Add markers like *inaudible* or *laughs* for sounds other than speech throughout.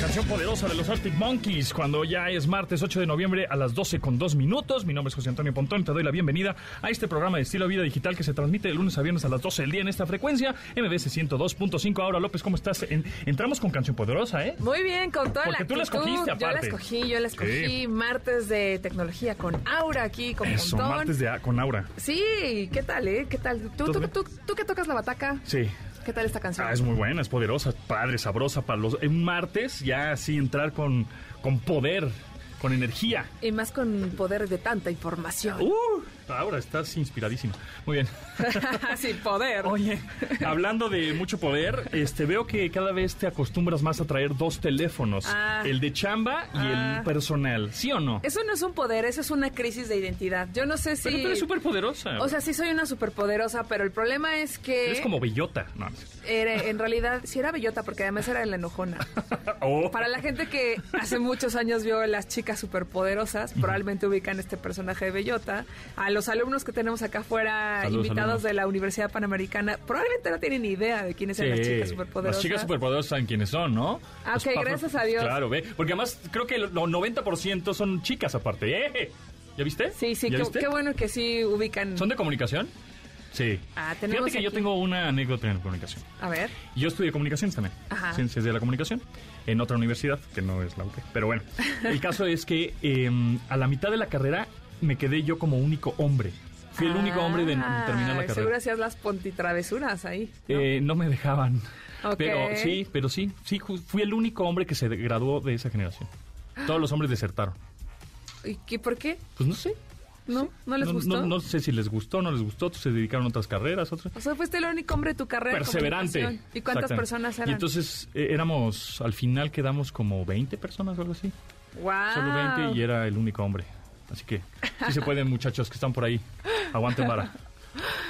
Canción poderosa de los Arctic Monkeys cuando ya es martes 8 de noviembre a las 12 con 2 minutos. Mi nombre es José Antonio Pontón y te doy la bienvenida a este programa de estilo vida digital que se transmite de lunes a viernes a las 12 del día en esta frecuencia MBS 102.5. Ahora López, ¿cómo estás? En- entramos con Canción poderosa, ¿eh? Muy bien, con toda Porque la tú la escogiste, Yo la aparte. escogí, yo la escogí. Sí. Martes de tecnología con Aura aquí, con Eso, montón. martes de, con Aura. Sí, ¿qué tal, eh? ¿Qué tal? ¿Tú, ¿Todo tú, bien? tú, tú que tocas la bataca? Sí. ¿Qué tal esta canción? Ah, es muy buena, es poderosa, padre, sabrosa para los... En martes ya así entrar con, con poder, con energía. Y más con poder de tanta información. ¡Uh! Aura, estás inspiradísima. Muy bien. *laughs* sí, poder. Oye, hablando de mucho poder, este veo que cada vez te acostumbras más a traer dos teléfonos, Ah. el de chamba y Ah. el personal, ¿sí o no? Eso no es un poder, eso es una crisis de identidad. Yo no sé si... Pero tú eres súper poderosa. O sea, sí soy una superpoderosa, pero el problema es que... eres como bellota. No. era- en realidad, sí era bellota, porque además era la enojona. *laughs* Oh. Para la gente que hace muchos años vio las chicas superpoderosas, probablemente ubican este personaje de Bellota. A los alumnos que tenemos acá afuera, Saludos, invitados alumnos. de la Universidad Panamericana, probablemente no tienen ni idea de quiénes son las chicas superpoderosas. Las chicas superpoderosas saben quiénes son, ¿no? Ah, ok, gracias a Dios. Claro, ve. Porque además creo que el 90% son chicas aparte. ¡Eh! ¿Ya viste? Sí, sí, ¿Ya qué, bueno que sí ubican. ¿Son de comunicación? Sí. Ah, tenemos Fíjate que yo tengo una anécdota en comunicación. A ver. Yo estudié comunicaciones también, Ajá. ciencias de la comunicación, en otra universidad, que no es la UP. Pero bueno, el caso es que eh, a la mitad de la carrera me quedé yo como único hombre. Fui el único hombre de terminar la Seguro carrera. hacías las pontitravesuras ahí. ¿no? Eh, no me dejaban. Ok. Pero sí, pero sí, sí, fui el único hombre que se graduó de esa generación. Todos los hombres desertaron. ¿Y qué, por qué? Pues no sé. ¿No? ¿No les no, gustó? No, no sé si les gustó, no les gustó, se dedicaron a otras carreras, otras. O sea, fuiste el único hombre de tu carrera. Perseverante. ¿Y cuántas personas eran? Y entonces eh, éramos, al final quedamos como 20 personas o algo así. wow. Solo 20 y era el único hombre. Así que sí se pueden, muchachos que están por ahí. Aguanten vara.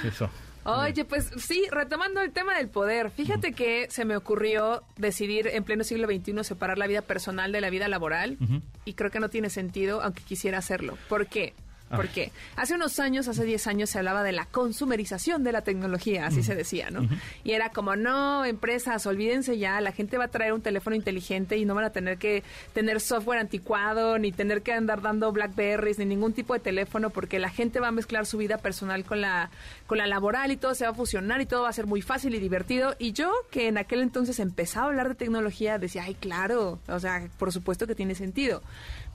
Eso. Oye, pues sí, retomando el tema del poder, fíjate que se me ocurrió decidir en pleno siglo XXI separar la vida personal de la vida laboral y creo que no tiene sentido, aunque quisiera hacerlo. ¿Por qué? A ¿Por ver. qué? Hace unos años, hace 10 años, se hablaba de la consumerización de la tecnología, así se decía, ¿no? Y era como, no, empresas, olvídense ya, la gente va a traer un teléfono inteligente y no van a tener que tener software anticuado, ni tener que andar dando Blackberries, ni ningún tipo de teléfono, porque la gente va a mezclar su vida personal con la, con la laboral y todo se va a fusionar y todo va a ser muy fácil y divertido. Y yo, que en aquel entonces empezaba a hablar de tecnología, decía, ay, claro, o sea, por supuesto que tiene sentido.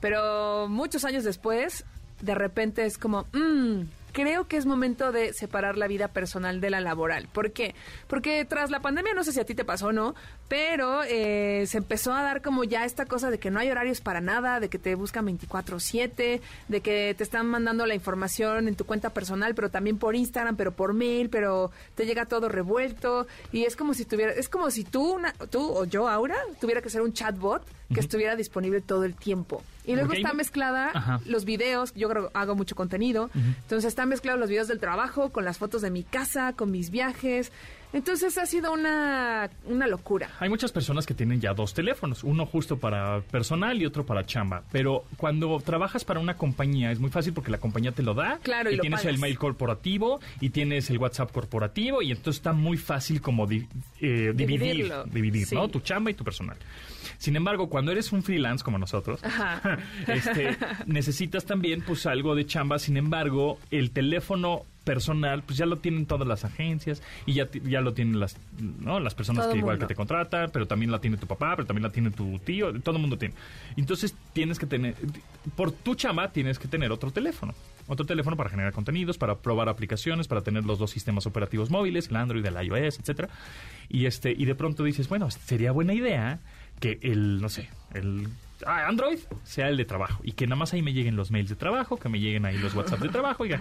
Pero muchos años después, de repente es como, mmm, creo que es momento de separar la vida personal de la laboral. ¿Por qué? Porque tras la pandemia, no sé si a ti te pasó o no, pero eh, se empezó a dar como ya esta cosa de que no hay horarios para nada, de que te buscan 24/7, de que te están mandando la información en tu cuenta personal, pero también por Instagram, pero por mail, pero te llega todo revuelto y es como si tuviera, es como si tú, una- tú o yo, Aura, tuviera que ser un chatbot que estuviera disponible todo el tiempo. Y luego está mezclada Ajá. los videos, yo creo hago mucho contenido, entonces están mezclados los videos del trabajo con las fotos de mi casa, con mis viajes. Entonces ha sido una, una locura. Hay muchas personas que tienen ya dos teléfonos, uno justo para personal y otro para chamba. Pero cuando trabajas para una compañía es muy fácil porque la compañía te lo da. Claro, y lo tienes pagas. el mail corporativo y tienes el WhatsApp corporativo y entonces está muy fácil como di- eh, dividir, dividir, Sí. ¿no? Tu chamba y tu personal. Sin embargo, cuando eres un freelance como nosotros, Ajá. *laughs* este, necesitas también pues algo de chamba. Sin embargo, el teléfono personal pues ya lo tienen todas las agencias y ya, ya lo tienen las, ¿no? las personas Todo que igual mundo. que te contratan, pero también la tiene tu papá, pero también la tiene tu tío, todo el mundo tiene. Entonces tienes que tener, por tu chamba tienes que tener otro teléfono. Otro teléfono para generar contenidos, para probar aplicaciones, para tener los dos sistemas operativos móviles, el Android, el iOS, etcétera. Y este, y de pronto dices, bueno, sería buena idea que el, no sé, el ah, Android sea el de trabajo y que nada más ahí me lleguen los mails de trabajo, que me lleguen ahí los WhatsApp de trabajo y,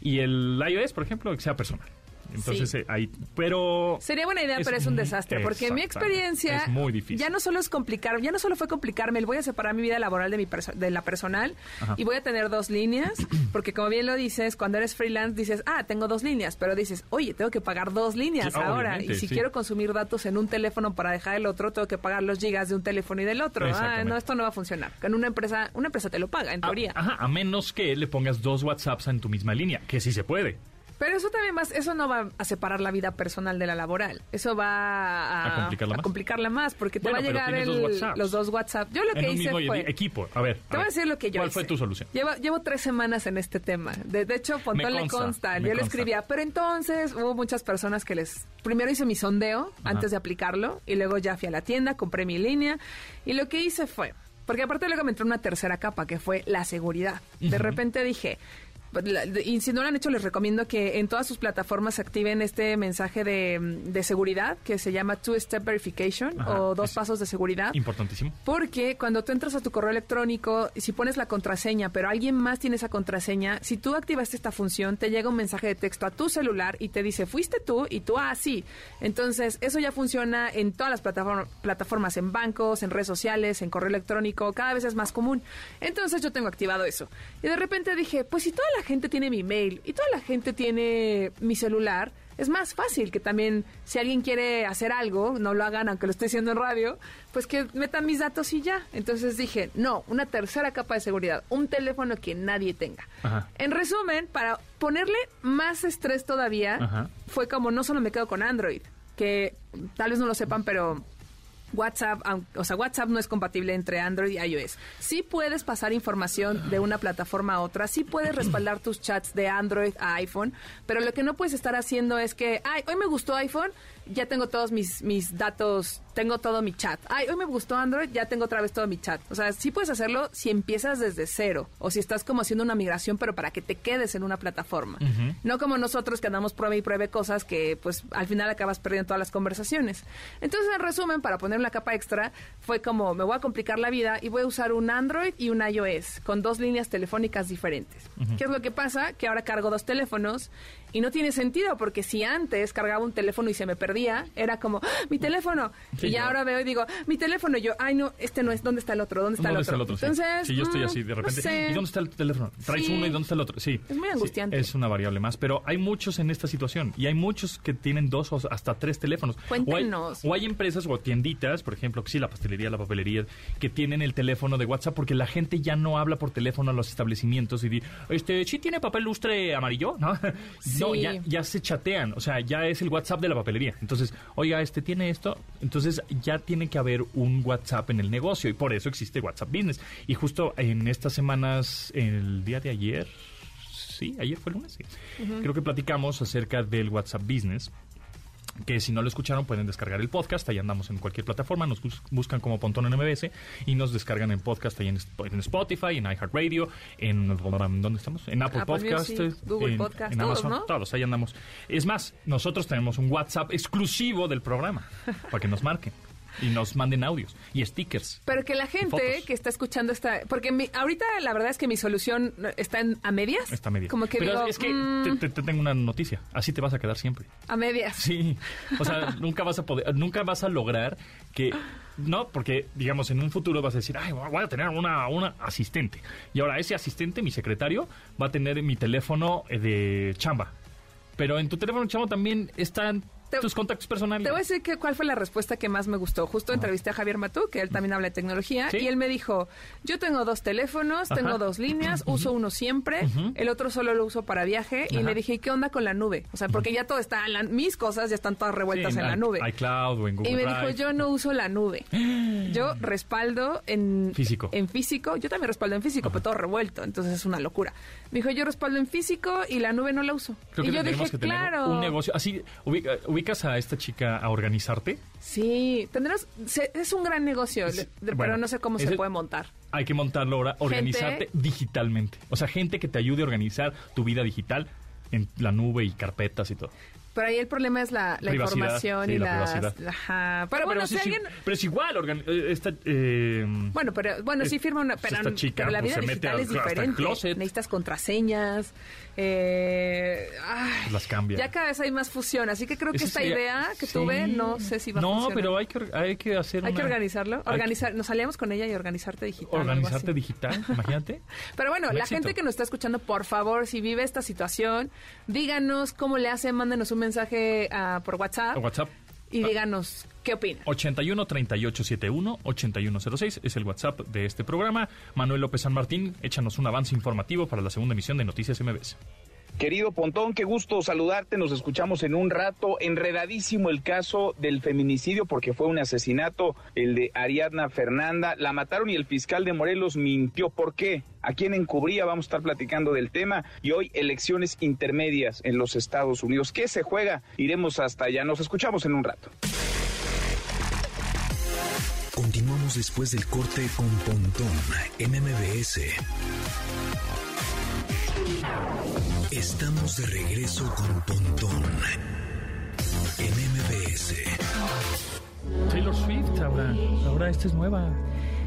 y el iOS, por ejemplo, que sea personal. Entonces Sí. eh, ahí, pero Sería buena idea, Es pero es un desastre, porque en mi experiencia Es muy difícil. ya no solo es complicar, ya no solo fue complicarme, el voy a separar mi vida laboral de mi de la personal Ajá. y voy a tener dos líneas, *clears throat* porque como bien lo dices, cuando eres freelance dices, ah, tengo dos líneas, pero dices, oye, tengo que pagar dos líneas Sí, ahora, y si sí. quiero consumir datos en un teléfono para dejar el otro, tengo que pagar los gigas de un teléfono y del otro. Ah, no, esto no va a funcionar. Con una empresa, una empresa te lo paga, en a, teoría. ajá, a menos que le pongas dos WhatsApps en tu misma línea, que sí se puede. Pero eso también va, eso no va a separar la vida personal de la laboral. Eso va a, ¿A complicarla más? complicarla más, porque te Bueno, va a llegar el- dos los dos WhatsApp. Yo lo en que hice fue... equipo. A ver. Te voy a decir lo que yo ¿Cuál hice. fue tu solución? Llevo, llevo tres semanas en este tema. De, de hecho, Pontón le consta, Yo le escribía. Pero entonces hubo muchas personas que les... Primero hice mi sondeo Ajá. antes de aplicarlo. Y luego ya fui a la tienda, compré mi línea. Y lo que hice fue... Porque aparte luego me entró una tercera capa, que fue la seguridad. De repente dije... Y si no lo han hecho, les recomiendo que en todas sus plataformas activen este mensaje de, de seguridad que se llama Two-Step Verification Ajá, o dos pasos de seguridad. Importantísimo. Porque cuando tú entras a tu correo electrónico, si pones la contraseña, pero alguien más tiene esa contraseña, si tú activaste esta función, te llega un mensaje de texto a tu celular y te dice, fuiste tú, y tú, ah, sí. Entonces, eso ya funciona en todas las plataform- plataformas, en bancos, en redes sociales, en correo electrónico, cada vez es más común. Entonces, yo tengo activado eso. Y de repente dije, pues si toda la gente tiene mi mail y toda la gente tiene mi celular, es más fácil que también si alguien quiere hacer algo, no lo hagan aunque lo esté haciendo en radio, pues que metan mis datos y ya. Entonces dije, no, una tercera capa de seguridad, un teléfono que nadie tenga. Ajá. En resumen, para ponerle más estrés todavía, Ajá. fue como no solo me quedo con Android, que tal vez no lo sepan, pero WhatsApp, o sea, WhatsApp no es compatible entre Android y iOS. Sí puedes pasar información de una plataforma a otra, sí puedes respaldar tus chats de Android a iPhone, pero lo que no puedes estar haciendo es que, ay, hoy me gustó iPhone, ya tengo todos mis, mis datos, tengo todo mi chat. Ay, hoy me gustó Android, ya tengo otra vez todo mi chat. O sea, sí puedes hacerlo si empiezas desde cero o si estás como haciendo una migración, pero para que te quedes en una plataforma. No como nosotros que andamos prueba y pruebe cosas que pues al final acabas perdiendo todas las conversaciones. Entonces, en resumen, para poner una capa extra, fue como me voy a complicar la vida y voy a usar un Android y un iOS con dos líneas telefónicas diferentes. ¿Qué es lo que pasa? Que ahora cargo dos teléfonos y no tiene sentido porque si antes cargaba un teléfono y se me perdía, era como, ¡Ah, mi teléfono. Sí, y ya ahora veo y digo, mi teléfono. Y yo, ay, no, este no es, ¿dónde está el otro? ¿Dónde está ¿Dónde el está otro? el otro? Sí. Entonces, Sí, yo estoy mm, así de no repente. sé. ¿Y dónde está el teléfono? Traes Sí. uno y dónde está el otro. Sí. Es muy angustiante. es una variable más. Pero hay muchos en esta situación. Y hay muchos que tienen dos o hasta tres teléfonos. O hay, Cuéntenos. o hay empresas o tienditas, por ejemplo, que sí, la pastelería, la papelería, que tienen el teléfono de WhatsApp porque la gente ya no habla por teléfono a los establecimientos y di, este, ¿sí tiene papel lustre amarillo? No, *laughs* no Sí. ya, ya se chatean. O sea, ya es el WhatsApp de la papelería. Entonces, oiga, este tiene esto. Entonces, ya tiene que haber un WhatsApp en el negocio y por eso existe WhatsApp Business. Y justo en estas semanas, el día de ayer, sí, ayer fue el lunes, sí. Creo que platicamos acerca del WhatsApp Business que si no lo escucharon pueden descargar el podcast, ahí andamos en cualquier plataforma, nos bus- buscan como Pontón en MBS y nos descargan en podcast ahí en, Sp- en Spotify, en iHeartRadio, en ¿dónde estamos? En Apple, Apple Podcast, Music, Google en, Podcast, en todos, Amazon, ¿no? todos, ahí andamos. Es más, nosotros tenemos un WhatsApp exclusivo del programa para que nos marquen y nos manden audios y stickers. Pero que la gente que está escuchando esta... Porque mi- ahorita la verdad es que mi solución está en, a medias. Está medio. Como que Pero digo, es que mm, te, te- te tengo una noticia, así te vas a quedar siempre. a medias. Sí, o sea, *laughs* nunca vas a poder, nunca vas a lograr que, no, porque digamos en un futuro vas a decir, ay, voy a tener una, una asistente. Y ahora ese asistente, mi secretario, va a tener mi teléfono eh, de chamba. Pero en tu teléfono de chamba también están Te- tus contactos personales. Te voy a decir que, cuál fue la respuesta que más me gustó. Justo entrevisté a Javier Matú, que él también habla de tecnología, Sí. y él me dijo, yo tengo dos teléfonos, Ajá. tengo dos líneas, uso uno siempre, el otro solo lo uso para viaje, y le dije, ¿y qué onda con la nube? O sea, porque ya todo está, en la- mis cosas ya están todas revueltas Sí, en la i- nube. iCloud o en Google Y me Drive. dijo, yo no uso la nube. *gasps* Yo respaldo en Físico. En físico. Yo también respaldo en físico, pero todo revuelto. Entonces es una locura. Me dijo, yo respaldo en físico y la nube no la uso. Creo y que yo dije, que claro. un negocio. Así, ubica- ubicas a esta chica a organizarte. Sí, tendrás, se- es un gran negocio, de- bueno, pero no sé cómo se puede montar. Hay que montarlo ahora, organizarte digitalmente. O sea, gente que te ayude a organizar tu vida digital en la nube y carpetas y todo. Pero ahí el problema es la, la información sí, y la las... privacidad. Ajá. Pero, bueno, si alguien... pero es igual. eh, esta, eh, Bueno, pero bueno, sí firma una, pues pero, esta chica, pero la pues, vida mete digital al- es diferente. Necesitas contraseñas. Eh, ay, Las cambia. Ya cada vez hay más fusión, así que creo que esta sería- idea que sí. tuve no sé si va a No, funcionar. pero hay que, hay que hacer Hay que organizarlo, que organizar, nos salíamos con ella y organizarte digital. Organizarte digital, imagínate. *laughs* Pero bueno, Un la éxito. gente que nos está escuchando, por favor, si vive esta situación, díganos cómo le hace, mándenos un mensaje ah, por WhatsApp WhatsApp y díganos qué opinan. 81 38 71 8106 es el WhatsApp de este programa. Manuel López San Martín, échanos un avance informativo para la segunda emisión de Noticias MBS. Querido Pontón, qué gusto saludarte. Nos escuchamos en un rato. Enredadísimo el caso del feminicidio porque fue un asesinato, el de Ariadna Fernanda. La mataron y el fiscal de Morelos mintió. ¿Por qué? ¿A quién encubría? Vamos a estar platicando del tema. Y hoy elecciones intermedias en los Estados Unidos. ¿Qué se juega? Iremos hasta allá. Nos escuchamos en un rato. Continuamos después del corte con Pontón en MBS. Estamos de regreso con Pontón en MBS. Taylor Swift ahora. Ahora esta es nueva.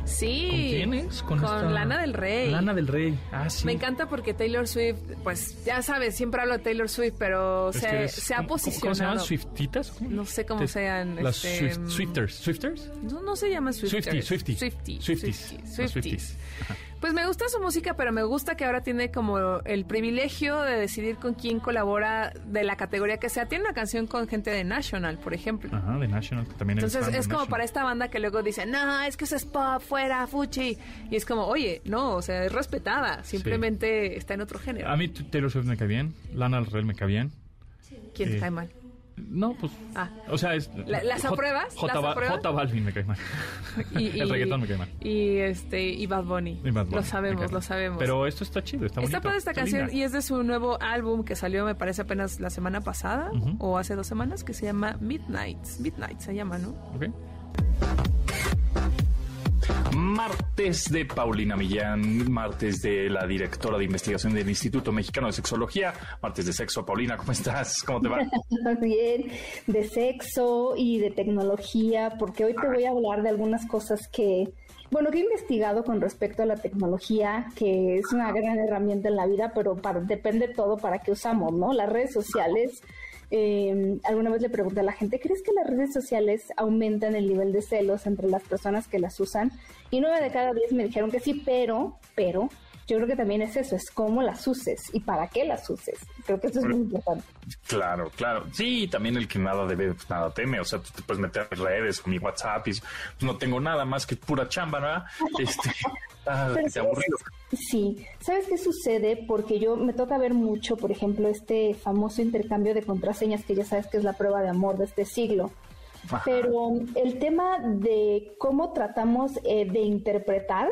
Sí. ¿Con quién es? Con, Lana del Rey. Lana del Rey. Ah, sí. Me encanta porque Taylor Swift, pues ya sabes, siempre hablo de Taylor Swift, pero Es se, que es- se ha ¿cómo- ¿Cómo se posicionado. llaman? ¿Swiftitas? No sé cómo Te- sean. Las este, Swift- Swifters. ¿Swifters? No, no se llama Swifters. Swifty, Swifty. Swifty. Swifties. Swifty, Las Swifties. Swifties. Pues me gusta su música, pero me gusta que ahora tiene como el privilegio de decidir con quién colabora de la categoría que sea. Tiene una canción con gente de National, por ejemplo. Ajá, de National, que también Entonces es como National. para esta banda que luego dice, no, es que eso es pop, fuera, fuchi. Y es como, oye, no, o sea, es respetada, simplemente está en otro género. A mí Taylor Swift me cae bien, Lana del Rey me cae bien. ¿Quién te eh, cae mal? No, pues. Ah. O sea, es. ¿La- las J- apruebas? J, ¿Las Ba- apruebas? J Balvin me cae mal. *laughs* Y, El reggaetón me cae mal. Y, este, y Bad Bunny. Y Bad Bunny, Lo sabemos, lo sabemos. Pero esto está chido, está bonito. Está padre esta canción linda. y es de su nuevo álbum que salió, me parece, apenas la semana pasada o hace dos semanas, que se llama Midnight. Midnight se llama, ¿no? Ok. Martes de Paulina Millán, martes de la directora de investigación del Instituto Mexicano de Sexología, martes de sexo. Paulina, ¿cómo estás? ¿Cómo te va? *laughs* Bien, de sexo y de tecnología, porque hoy te voy a hablar de algunas cosas que, bueno, que he investigado con respecto a la tecnología, que es una gran herramienta en la vida, pero para, depende todo para qué usamos, ¿no? Las redes sociales. Eh, alguna vez le pregunté a la gente, ¿crees que las redes sociales aumentan el nivel de celos entre las personas que las usan? Y nueve de cada diez me dijeron que sí, pero, pero, yo creo que también es eso, es cómo las uses y para qué las uses. Creo que eso es muy importante. Claro, claro. Sí, también el que nada debe, pues nada teme. O sea, tú te puedes meter en redes con mi WhatsApp y pues, no tengo nada más que pura chamba, ¿verdad? *laughs* Este, *laughs* ah, qué aburrido. Sí, ¿sabes qué sucede? Porque yo me toca ver mucho, por ejemplo, este famoso intercambio de contraseñas que ya sabes que es la prueba de amor de este siglo. Ajá. Pero el tema de cómo tratamos eh, de interpretar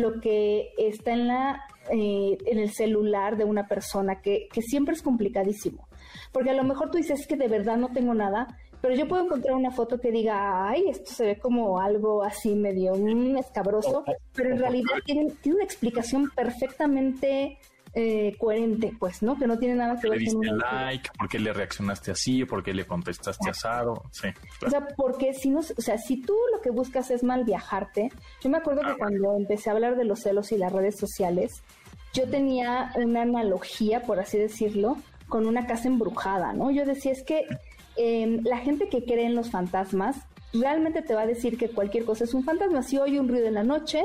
lo que está en la eh, en el celular de una persona que, que siempre es complicadísimo. Porque a lo mejor tú dices "Es que de verdad no tengo nada, pero yo puedo encontrar una foto que diga, ay, esto se ve como algo así medio mm, escabroso, pero en realidad tiene, tiene una explicación perfectamente eh, coherente, pues, ¿no? Que no tiene nada que Le ver con diste una... like, por qué le reaccionaste así, por qué le contestaste asado. Sí, O sea, porque si no, o sea, si tú lo que buscas es mal viajarte, yo me acuerdo que cuando empecé a hablar de los celos y las redes sociales, yo tenía una analogía, por así decirlo, con una casa embrujada, ¿no? Yo decía, es que eh, la gente que cree en los fantasmas realmente te va a decir que cualquier cosa es un fantasma. Si oye un ruido en la noche,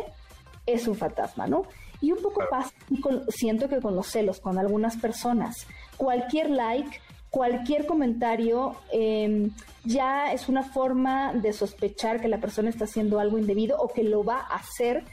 es un fantasma, ¿no? Y un poco pasa, y con- siento que con los celos, con algunas personas, cualquier like, cualquier comentario eh, ya es una forma de sospechar que la persona está haciendo algo indebido o que lo va a hacer.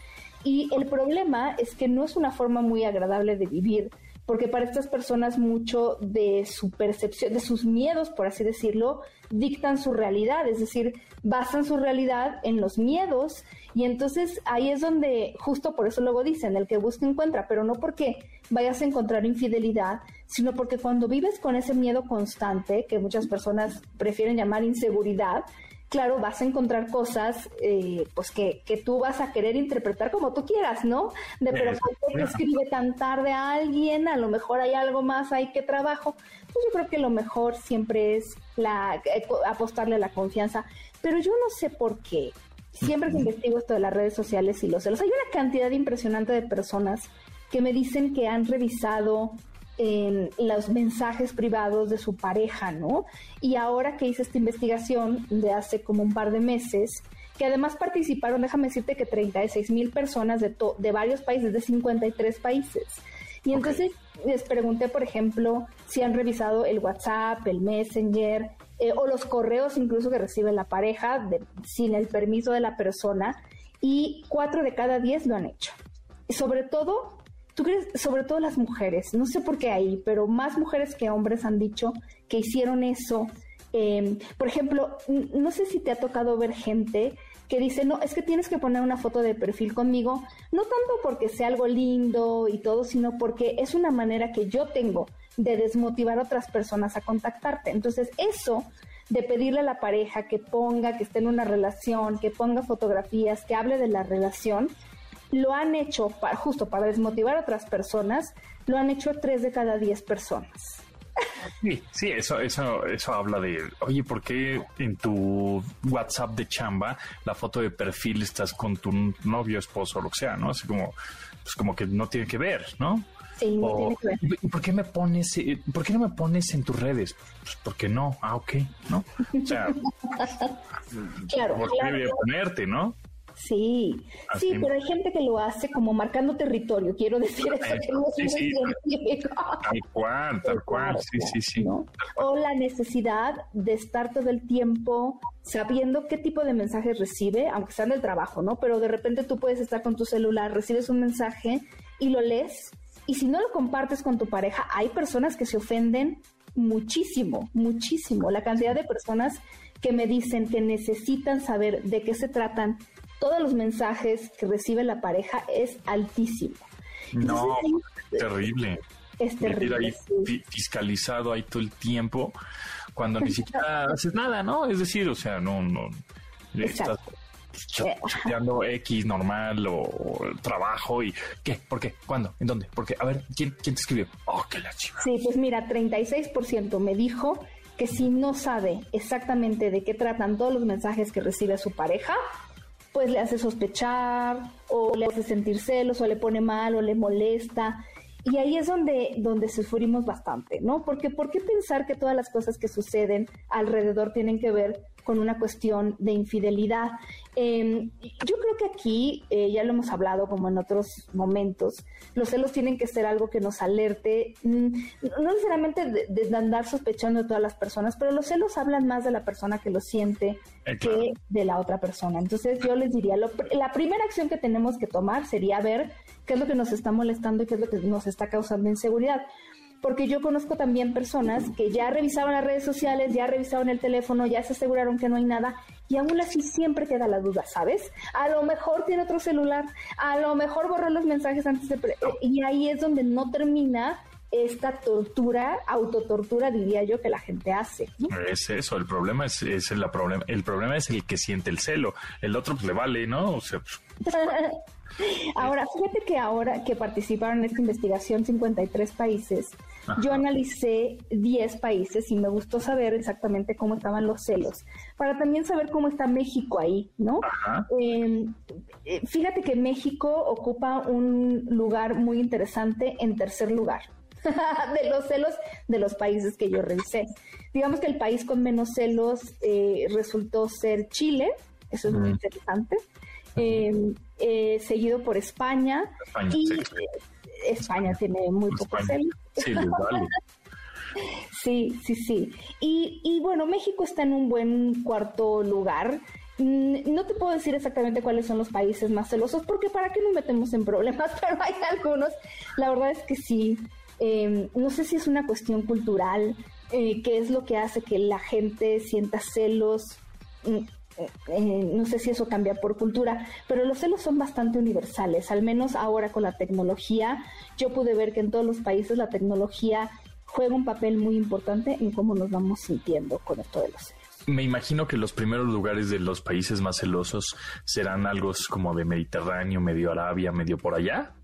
Y el problema es que no es una forma muy agradable de vivir, porque para estas personas mucho de su percepción, de sus miedos, por así decirlo, dictan su realidad, es decir, basan su realidad en los miedos. Y entonces ahí es donde, justo por eso luego dicen, el que busca encuentra, pero no porque vayas a encontrar infidelidad, sino porque cuando vives con ese miedo constante, que muchas personas prefieren llamar inseguridad, claro, vas a encontrar cosas eh, pues que, que tú vas a querer interpretar como tú quieras, ¿no? De pero ¿por qué escribe tan tarde a alguien? A lo mejor hay algo más ahí que trabajo. Pues yo creo que lo mejor siempre es la eh, apostarle a la confianza, pero yo no sé por qué. Siempre que investigo esto de las redes sociales y los celos, hay una cantidad impresionante de personas que me dicen que han revisado en los mensajes privados de su pareja, ¿no? Y ahora que hice esta investigación de hace como un par de meses, que además participaron, déjame decirte que 36 mil personas de, to- de varios países, de 53 países. Y entonces les pregunté, por ejemplo, si han revisado el WhatsApp, el Messenger eh, o los correos incluso que recibe la pareja de- sin el permiso de la persona y cuatro de cada diez lo han hecho. Sobre todo ¿Tú crees, sobre todo las mujeres, no sé por qué ahí, pero más mujeres que hombres han dicho que hicieron eso? Em, por ejemplo, no sé si te ha tocado ver gente que dice, no, es que tienes que poner una foto de perfil conmigo, no tanto porque sea algo lindo y todo, sino porque es una manera que yo tengo de desmotivar a otras personas a contactarte. Entonces, eso de pedirle a la pareja que ponga, que esté en una relación, que ponga fotografías, que hable de la relación, lo han hecho para, justo para desmotivar a otras personas, lo han hecho tres de cada diez personas. Sí, sí, eso, eso, eso habla de, oye, ¿por qué en tu WhatsApp de chamba la foto de perfil estás con tu novio, esposo, o lo que sea, ¿no? Así como, pues como que no tiene que ver, ¿no? Sí, no tiene que ver. ¿Y por qué me pones, eh, por qué no me pones en tus redes? Pues porque no, ah, ok, ¿no? O sea, *laughs* claro, ¿por qué claro. voy a ponerte, no? Sí, Así. sí, pero hay gente que lo hace como marcando territorio, quiero decir eso, que no es Sí, muy sí. Tal cual, tal cual, sí, sí, sí. ¿no? O la necesidad de estar todo el tiempo sabiendo qué tipo de mensajes recibe, aunque sean del trabajo, ¿no? Pero de repente tú puedes estar con tu celular, recibes un mensaje y lo lees, y si no lo compartes con tu pareja, hay personas que se ofenden muchísimo, muchísimo. La cantidad de personas que me dicen que necesitan saber de qué se tratan todos los mensajes que recibe la pareja es altísimo. No, Entonces, terrible. es Vivir terrible. ahí sí. fi- fiscalizado ahí todo el tiempo cuando ni siquiera *laughs* haces nada, ¿no? Es decir, o sea, no, no estás Exacto. Eh, chateando X normal o, o trabajo y ¿qué? ¿Por qué? ¿Cuándo? ¿En dónde? ¿Por qué? A ver, ¿quién, quién te escribió? Oh, qué la chiva. Sí, pues mira, 36% me dijo que si no sabe exactamente de qué tratan todos los mensajes que recibe su pareja, pues le hace sospechar o le hace sentir celos o le pone mal o le molesta. Y ahí es donde, donde sufrimos bastante, ¿no? Porque ¿por qué pensar que todas las cosas que suceden alrededor tienen que ver con una cuestión de infidelidad? Eh, yo creo que aquí, eh, ya lo hemos hablado como en otros momentos, los celos tienen que ser algo que nos alerte, mm, no necesariamente de, de andar sospechando de todas las personas, pero los celos hablan más de la persona que lo siente Eh, claro. que de la otra persona. Entonces yo les diría, lo la primera acción que tenemos que tomar sería ver qué es lo que nos está molestando y qué es lo que nos está causando inseguridad. Porque yo conozco también personas que ya revisaron las redes sociales, ya revisaron el teléfono, ya se aseguraron que no hay nada y aún así siempre queda la duda, ¿sabes? A lo mejor tiene otro celular, a lo mejor borró los mensajes antes de... y ahí es donde no termina esta tortura, autotortura, diría yo, que la gente hace. ¿no? Es eso, el problema es, es el, problema, el problema es el que siente el celo, el otro pues le vale, ¿no? O sea, pues, *laughs* Ahora, fíjate que ahora que participaron en esta investigación 53 países, Ajá. yo analicé 10 países y me gustó saber exactamente cómo estaban los celos, para también saber cómo está México ahí, ¿no? Ajá. Eh, fíjate que México ocupa un lugar muy interesante en tercer lugar *laughs* de los celos de los países que yo revisé. Digamos que el país con menos celos eh, resultó ser Chile, eso es muy interesante, eh, eh, seguido por España, España, y sí. España tiene muy pocos. Sí, les vale. *laughs* Sí, sí, sí. Y, y bueno, México está en un buen cuarto lugar. Mm, No te puedo decir exactamente cuáles son los países más celosos, porque para qué nos metemos en problemas, *laughs* pero hay algunos. La verdad es que sí. Eh, no sé si es una cuestión cultural, eh, qué es lo que hace que la gente sienta celos. Mm, eh, no sé si eso cambia por cultura, pero los celos son bastante universales, al menos ahora con la tecnología. Yo pude ver que en todos los países la tecnología juega un papel muy importante en cómo nos vamos sintiendo con esto de los celos. Me imagino que los primeros lugares de los países más celosos serán algo como de Mediterráneo, medio Arabia, medio por allá.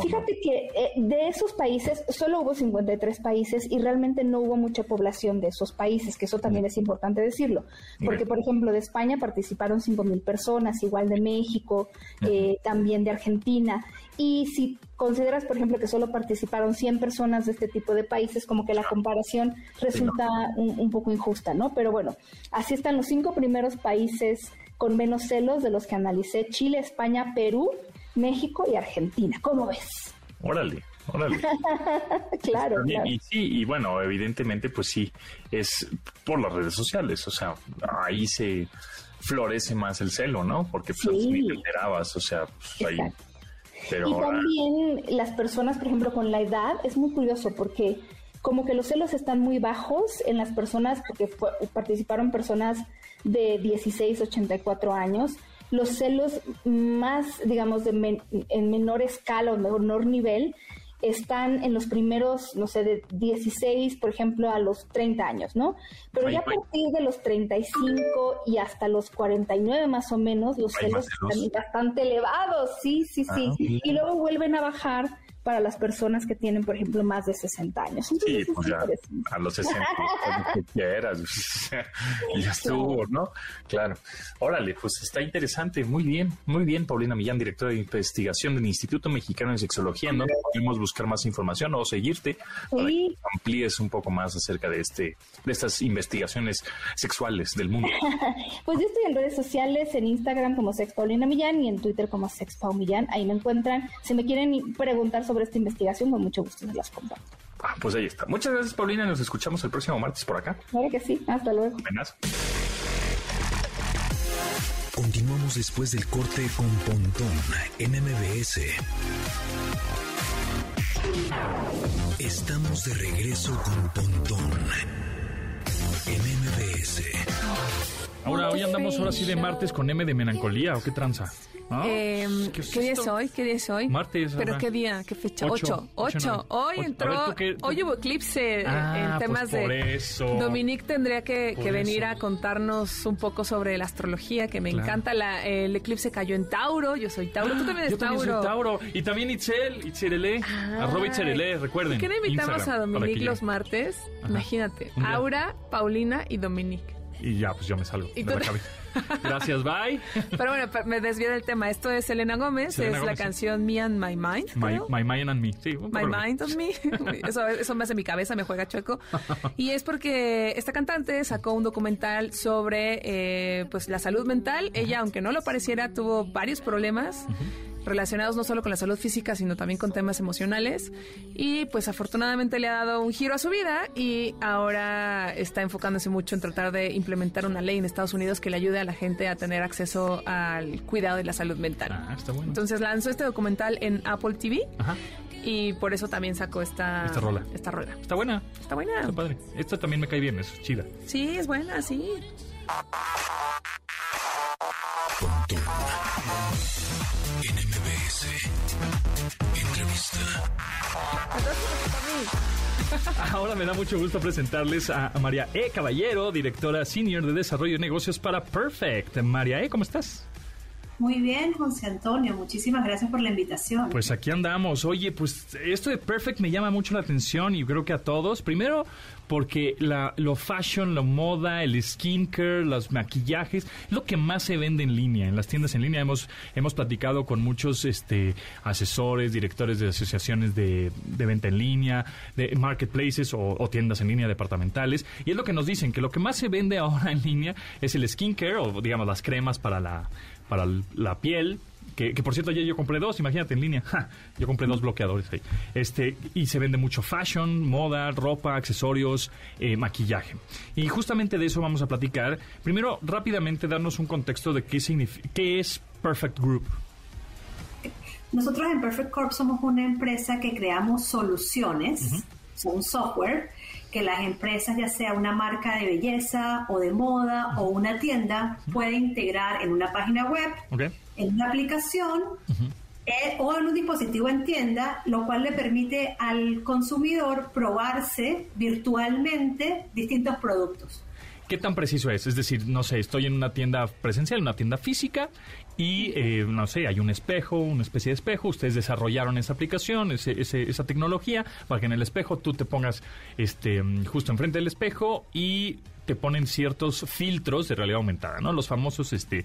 Fíjate que eh, de esos países solo hubo 53 países y realmente no hubo mucha población de esos países, que eso también es importante decirlo. Porque, por ejemplo, de España participaron 5.000 personas, igual de México, eh, también de Argentina. Y si consideras, por ejemplo, que solo participaron 100 personas de este tipo de países, como que la comparación resulta un, un poco injusta, ¿no? Pero bueno, así están los cinco primeros países con menos celos de los que analicé, Chile, España, Perú, México y Argentina. ¿Cómo ves? Órale, órale. *laughs* claro, claro. Y sí, y bueno, evidentemente, pues sí, es por las redes sociales, o sea, ahí se florece más el celo, ¿no? Porque pues, Sí. ni te enterabas, o sea, pues, ahí. Pero y también las personas, por ejemplo, con la edad, es muy curioso porque como que los celos están muy bajos en las personas, porque fue- participaron personas de 16, 84 años. Los celos más, digamos, de men- en menor escala o menor nivel están en los primeros, no sé, de 16, por ejemplo, a los 30 años, ¿no? Pero Ay, ya a partir de los 35 y hasta los 49 más o menos, los celos están bastante elevados, sí, sí, sí. Ah, y luego vuelven a bajar para las personas que tienen, por ejemplo, más de 60 años. Sí, Entonces, pues es ya a los 60, lo que quieras, ya estuvo, ¿no? Claro. Órale, pues está interesante. Muy bien, muy bien, Paulina Millán, directora de investigación del Instituto Mexicano de Sexología, ¿no? Podemos buscar más información o seguirte para Sí. que amplíes un poco más acerca de este, de estas investigaciones sexuales del mundo. *laughs* Pues yo estoy en redes sociales, en Instagram como Sex Paulina Millán y en Twitter como Sex Pau Millán. Ahí me encuentran. Si me quieren preguntar sobre esta investigación, con mucho gusto se las comparto. Ah, pues ahí está. Muchas gracias, Paulina. Nos escuchamos el próximo martes por acá. Claro que sí. Hasta luego. Buenas. Continuamos después del corte con Pontón en MBS. Estamos de regreso con Pontón en MBS. Ahora, hoy andamos ahora sí de martes con M de melancolía, ¿o qué tranza? Em, ¿Qué es ¿Qué día es hoy? ¿Qué día es hoy? Martes, ¿Pero ahora. qué día? ¿Qué fecha? Ocho. Ocho. Ocho, Ocho. nueve. Hoy Ocho. A entró... ver, ¿tú qué- tú- Hoy hubo eclipse Ah, en pues temas por de... eso. Dominique tendría que, venir eso. a contarnos un poco sobre la astrología, que me Claro. encanta. La, el eclipse cayó en Tauro. Yo soy Tauro. Tú también eres Yo también Tauro. soy Tauro. Y también Itzel, Itzerele. Arroba Itzerele, recuerden. ¿Por qué no invitamos Instagram, a Dominique que los martes? Ajá. Imagínate. Aura, Paulina y Dominique. Y ya, pues yo me salgo Y de la. *laughs* Gracias, bye. Pero bueno, me desvié del tema. Esto es Selena Gómez. Selena es la sí. canción Me and My Mind. My, mind and me. Sí, un My mind on me. Eso, eso me hace mi cabeza, me juega chueco. Y es porque esta cantante sacó un documental sobre eh, pues la salud mental. Ella, aunque no lo pareciera, tuvo varios problemas. Relacionados no solo con la salud física, sino también con temas emocionales. Y pues afortunadamente le ha dado un giro a su vida y ahora está enfocándose mucho en tratar de implementar una ley en Estados Unidos que le ayude a la gente a tener acceso al cuidado de la salud mental. Ah, está bueno. Entonces lanzó este documental en Apple TV Ajá. y por eso también sacó esta, Esta rola. Esta rola. Está buena. Está buena. Está padre. Esta también me cae bien, es chida. Sí, es buena, sí. Pontón este, Ahora me da mucho gusto presentarles a María E. Caballero, directora senior de desarrollo de negocios para Perfect. María E., ¿cómo estás? Muy bien, José Antonio, muchísimas gracias por la invitación. Pues aquí andamos. Oye, pues esto de Perfect me llama mucho la atención y creo que a todos. Primero, porque la, lo fashion, la moda, el skincare, los maquillajes, es lo que más se vende en línea. En las tiendas en línea hemos, hemos platicado con muchos este, asesores, directores de asociaciones de, de venta en línea, de marketplaces o, o tiendas en línea departamentales. Y es lo que nos dicen, que lo que más se vende ahora en línea es el skincare o digamos las cremas para la, para la piel, que, que, por cierto ayer yo compré dos, imagínate en línea. *laughs* Ja, yo compré dos bloqueadores ahí. Este, y se vende mucho fashion, moda, ropa, accesorios, eh, maquillaje. Y justamente de eso vamos a platicar. Primero, rápidamente darnos un contexto de qué, qué es Perfect Group. Nosotros en Perfect Corp somos una empresa que creamos soluciones, son software que las empresas, ya sea una marca de belleza o de moda o una tienda, puede integrar en una página web, Okay. en una aplicación eh, o en un dispositivo en tienda, lo cual le permite al consumidor probarse virtualmente distintos productos. ¿Qué tan preciso es? Es decir, no sé, estoy en una tienda presencial, una tienda física, y eh, no sé, hay un espejo, una especie de espejo. Ustedes desarrollaron esa aplicación, ese, ese- esa tecnología, para que en el espejo tú te pongas este, justo enfrente del espejo y te ponen ciertos filtros de realidad aumentada, ¿no? Los famosos este,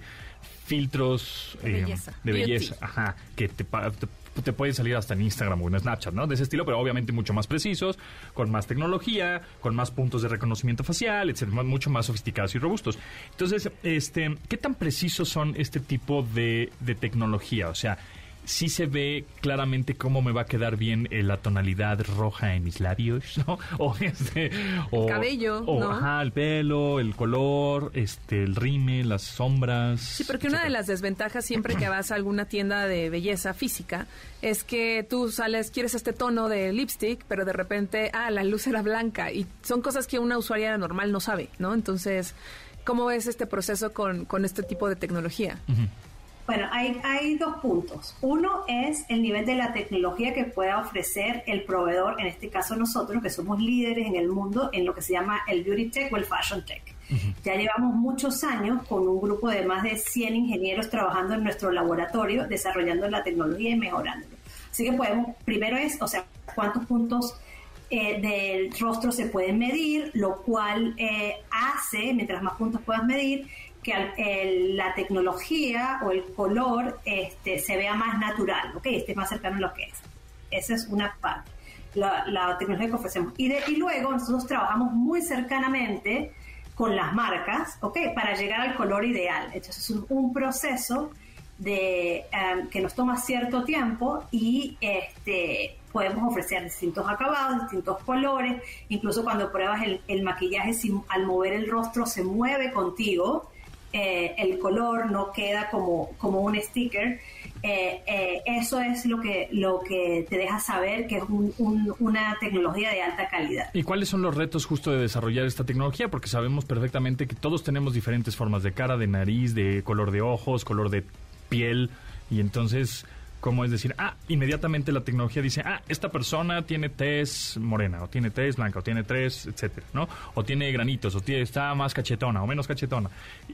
filtros De eh, belleza. de belleza, ajá, que te, te, te pueden salir hasta en Instagram o en Snapchat, ¿no? De ese estilo, pero obviamente mucho más precisos, con más tecnología, con más puntos de reconocimiento facial, etcétera, mucho más sofisticados y robustos. Entonces, este, ¿qué tan precisos son este tipo de, de tecnología? O sea, sí se ve claramente cómo me va a quedar bien eh, la tonalidad roja en mis labios, *laughs* ¿no? O este, o, cabello, o, ¿no? ajá, el pelo, el color, este, el rime, las sombras. Sí, porque una de las desventajas siempre que vas a alguna tienda de belleza física es que tú sales, quieres este tono de lipstick, pero de repente, ah, la luz era blanca y son cosas que una usuaria normal no sabe, ¿no? Entonces, ¿cómo ves este proceso con, con este tipo de tecnología? Bueno, hay, hay dos puntos. Uno es el nivel de la tecnología que pueda ofrecer el proveedor, en este caso nosotros, que somos líderes en el mundo en lo que se llama el beauty tech o el fashion tech. Ya llevamos muchos años con un grupo de más de 100 ingenieros trabajando en nuestro laboratorio, desarrollando la tecnología y mejorándolo. Así que podemos, primero es, o sea, cuántos puntos eh, del rostro se pueden medir, lo cual eh, hace, mientras más puntos puedas medir, que el- la tecnología o el color este, se vea más natural, ¿ok? Esté más cercano a lo que es. Esa es una parte, la, la tecnología que ofrecemos. Y, de- y luego nosotros trabajamos muy cercanamente con las marcas, ¿ok? Para llegar al color ideal. Entonces es un, un proceso de em, que nos toma cierto tiempo y este podemos ofrecer distintos acabados, distintos colores, incluso cuando pruebas el, el maquillaje, si al mover el rostro se mueve contigo, eh, el color no queda como, como un sticker. Eh, eh, eso es lo que, lo que te deja saber que es un- un- una tecnología de alta calidad. ¿Y cuáles son los retos justo de desarrollar esta tecnología? Porque sabemos perfectamente que todos tenemos diferentes formas de cara, de nariz, de color de ojos, color de piel, y entonces, ¿cómo es decir? Ah, inmediatamente la tecnología dice, ah, esta persona tiene tez morena, o tiene tez blanca, o tiene tez, etcétera, ¿no? O tiene granitos, o tiene, está más cachetona, o menos cachetona.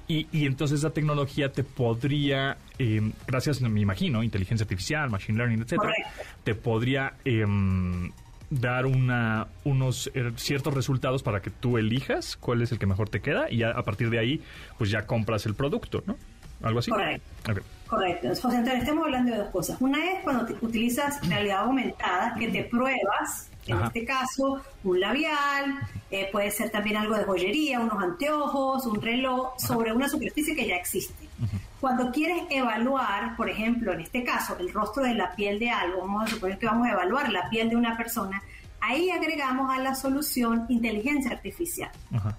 Y, y entonces esa tecnología te podría, eh, gracias, me imagino, inteligencia artificial, machine learning, etcétera, Correcto. te podría em, dar una, unos eh, ciertos resultados para que tú elijas cuál es el que mejor te queda y ya, a partir de ahí pues ya compras el producto, ¿no? Algo así. Correcto. Ok. Correcto. José Antonio, estamos hablando de dos cosas. Una es cuando te- utilizas realidad aumentada, que te pruebas, en Ajá. este caso, un labial, eh, puede ser también algo de joyería, unos anteojos, un reloj, sobre una superficie que ya existe. Cuando quieres evaluar, por ejemplo, en este caso, el rostro de la piel de algo, vamos a suponer que vamos a evaluar la piel de una persona, ahí agregamos a la solución inteligencia artificial. Ajá.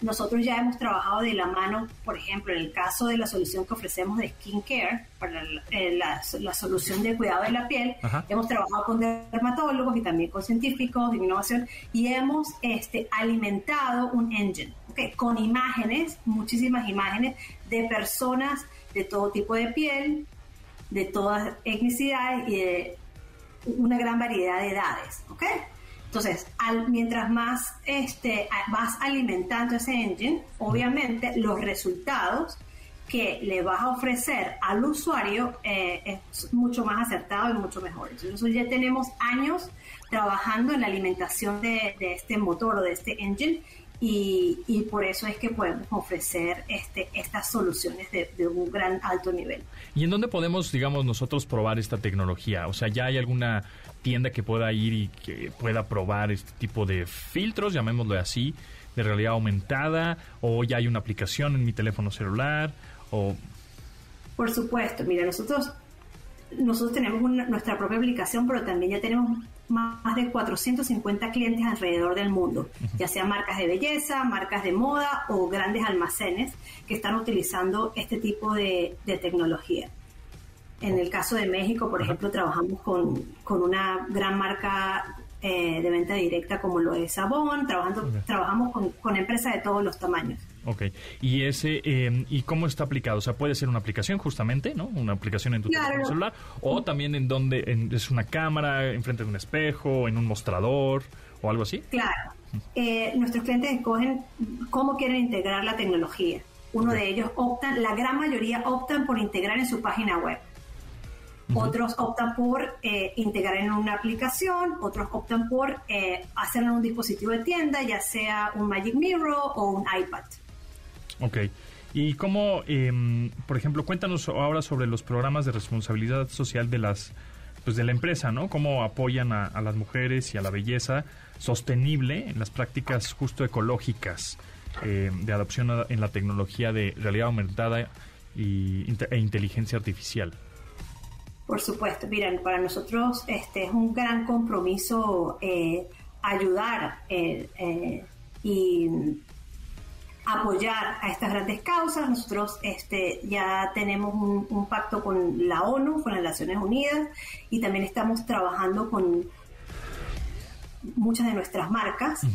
Nosotros ya hemos trabajado de la mano, por ejemplo, en el caso de la solución que ofrecemos de skincare, para la, eh, la- la solución de cuidado de la piel, Ajá. hemos trabajado con dermatólogos y también con científicos de innovación y hemos este, alimentado un engine ¿ok? con imágenes, muchísimas imágenes de personas de todo tipo de piel, de todas etnicidades y de una gran variedad de edades, ¿ok? Entonces, al- mientras más este, vas alimentando ese engine, obviamente los resultados que le vas a ofrecer al usuario eh, es mucho más acertado y mucho mejor. Entonces, ya tenemos años trabajando en la alimentación de, de este motor o de este engine y, y por eso es que podemos ofrecer este, estas soluciones de, de un gran alto nivel. ¿Y en dónde podemos, digamos, nosotros probar esta tecnología? O sea, ¿ya hay alguna tienda que pueda ir y que pueda probar este tipo de filtros, llamémoslo así, de realidad aumentada? ¿O ya hay una aplicación en mi teléfono celular? ¿O Por supuesto, mira, nosotros nosotros tenemos una- nuestra propia aplicación, pero también ya tenemos más, de 450 clientes alrededor del mundo, ya sean marcas de belleza, marcas de moda o grandes almacenes que están utilizando este tipo de, de tecnología. En el caso de México, por ejemplo, trabajamos con, con una gran marca eh, de venta directa como lo es Avon, trabajando, trabajamos con, con empresas de todos los tamaños. Ok. ¿Y ese eh, y cómo está aplicado? O sea, puede ser una aplicación justamente, ¿no? Una aplicación en tu Claro. teléfono celular o también en donde en- es una cámara enfrente de un espejo, en un mostrador o algo así. Claro. Eh, nuestros clientes escogen cómo quieren integrar la tecnología. Uno de ellos optan, la gran mayoría optan por integrar en su página web. Otros optan por eh, integrar en una aplicación, otros optan por eh, hacerlo en un dispositivo de tienda, ya sea un Magic Mirror o un iPad. Ok. ¿Y cómo, em, por ejemplo, cuéntanos ahora sobre los programas de responsabilidad social de las pues de la empresa, ¿no? Cómo apoyan a, a las mujeres y a la belleza sostenible en las prácticas justo ecológicas eh, de adopción en la tecnología de realidad aumentada y, e inteligencia artificial. Por supuesto, miren, para nosotros este es un gran compromiso eh, ayudar eh, eh, y apoyar a estas grandes causas. Nosotros este, ya tenemos un, pacto con la ONU, con las Naciones Unidas, y también estamos trabajando con muchas de nuestras marcas.